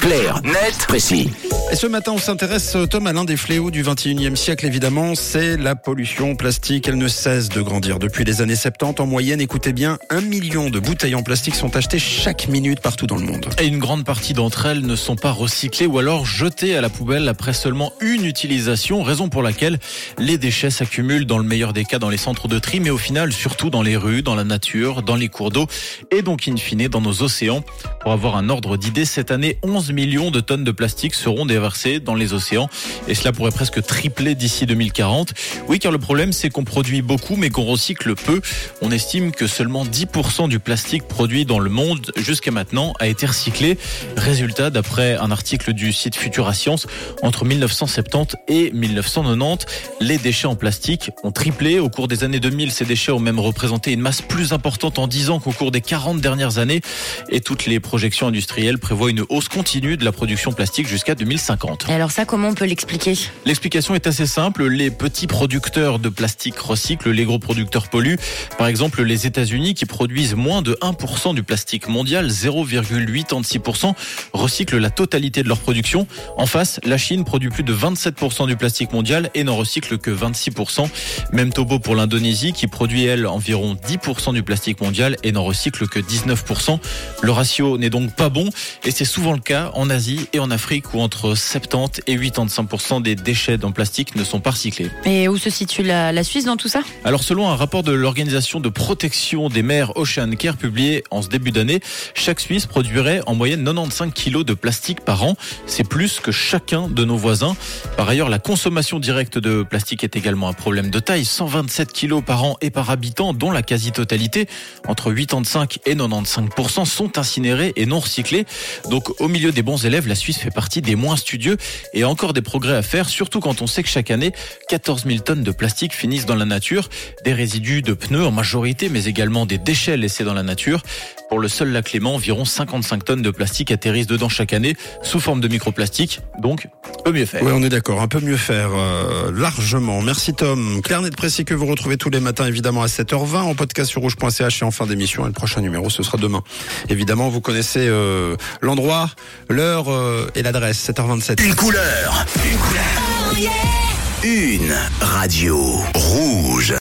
Clair, net, précis. Et ce matin, on s'intéresse, Tom, à l'un des fléaux du 21e siècle, évidemment, c'est la pollution plastique. Elle ne cesse de grandir depuis les années 70. En moyenne, écoutez bien, un million de bouteilles en plastique sont achetées chaque minute partout dans le monde. Et une grande partie d'entre elles ne sont pas recyclées ou alors jetées à la poubelle après seulement une utilisation, raison pour laquelle les déchets s'accumulent dans le meilleur des cas dans les centres de tri, mais au final, surtout dans les rues, dans la nature, dans les cours d'eau et donc in fine dans nos océans. Pour avoir un ordre d'idée, cette année, 11 millions de tonnes de plastique seront déversées dans les océans et cela pourrait presque tripler d'ici 2040. Oui, car le problème, c'est qu'on produit beaucoup mais qu'on recycle peu. On estime que seulement 10% du plastique produit dans le monde jusqu'à maintenant a été recyclé. Résultat, d'après un article du site Futura Science, entre 1970 et 1990, les déchets en plastique ont triplé. Au cours des années 2000, ces déchets ont même représenté une masse plus importante en 10 ans qu'au cours des 40 dernières années et toutes les projections industrielles prévoient une hausse continue de la production plastique jusqu'à 2050. Et alors ça, comment on peut l'expliquer? L'explication est assez simple. Les petits producteurs de plastique recyclent, les gros producteurs polluent. Par exemple, les États-Unis qui produisent moins de 1% du plastique mondial, 0,86%, recyclent la totalité de leur production. En face, la Chine produit plus de 27% du plastique mondial et n'en recycle que 26%. Même topo pour l'Indonésie qui produit, elle, environ 10% du plastique mondial et n'en recycle que 19%. Le ratio n'est donc pas bon et c'est souvent le cas en Asie et en Afrique où entre 70 et 85% des déchets en plastique ne sont pas recyclés. Et où se situe la, la Suisse dans tout ça? Alors selon un rapport de l'organisation de protection des mers Ocean Care publié en ce début d'année, chaque Suisse produirait en moyenne 95 kilos de plastique par an. C'est plus que chacun de nos voisins. Par ailleurs, la consommation directe de plastique est également un problème de taille. 127 kilos par an et par habitant, dont la quasi-totalité, entre 85 et 95%, sont incinérés et non recyclés. Donc au milieu des bons élèves, la Suisse fait partie des moins studieux et a encore des progrès à faire, surtout quand on sait que chaque année, 14 000 tonnes de plastique finissent dans la nature, des résidus de pneus en majorité, mais également des déchets laissés dans la nature. Pour le seul lac Léman, environ 55 tonnes de plastique atterrissent dedans chaque année sous forme de microplastique. Donc, peut mieux faire. Oui, on est d'accord, un peu mieux faire, euh, largement. Merci Tom. Claire Net Précis que vous retrouvez tous les matins, évidemment, à 7h20 en podcast sur rouge.ch et en fin d'émission. Et le prochain numéro, ce sera demain. Évidemment, vous connaissez euh, l'endroit, l'heure euh, et l'adresse, 7h27. Une couleur. Une couleur. Une radio rouge.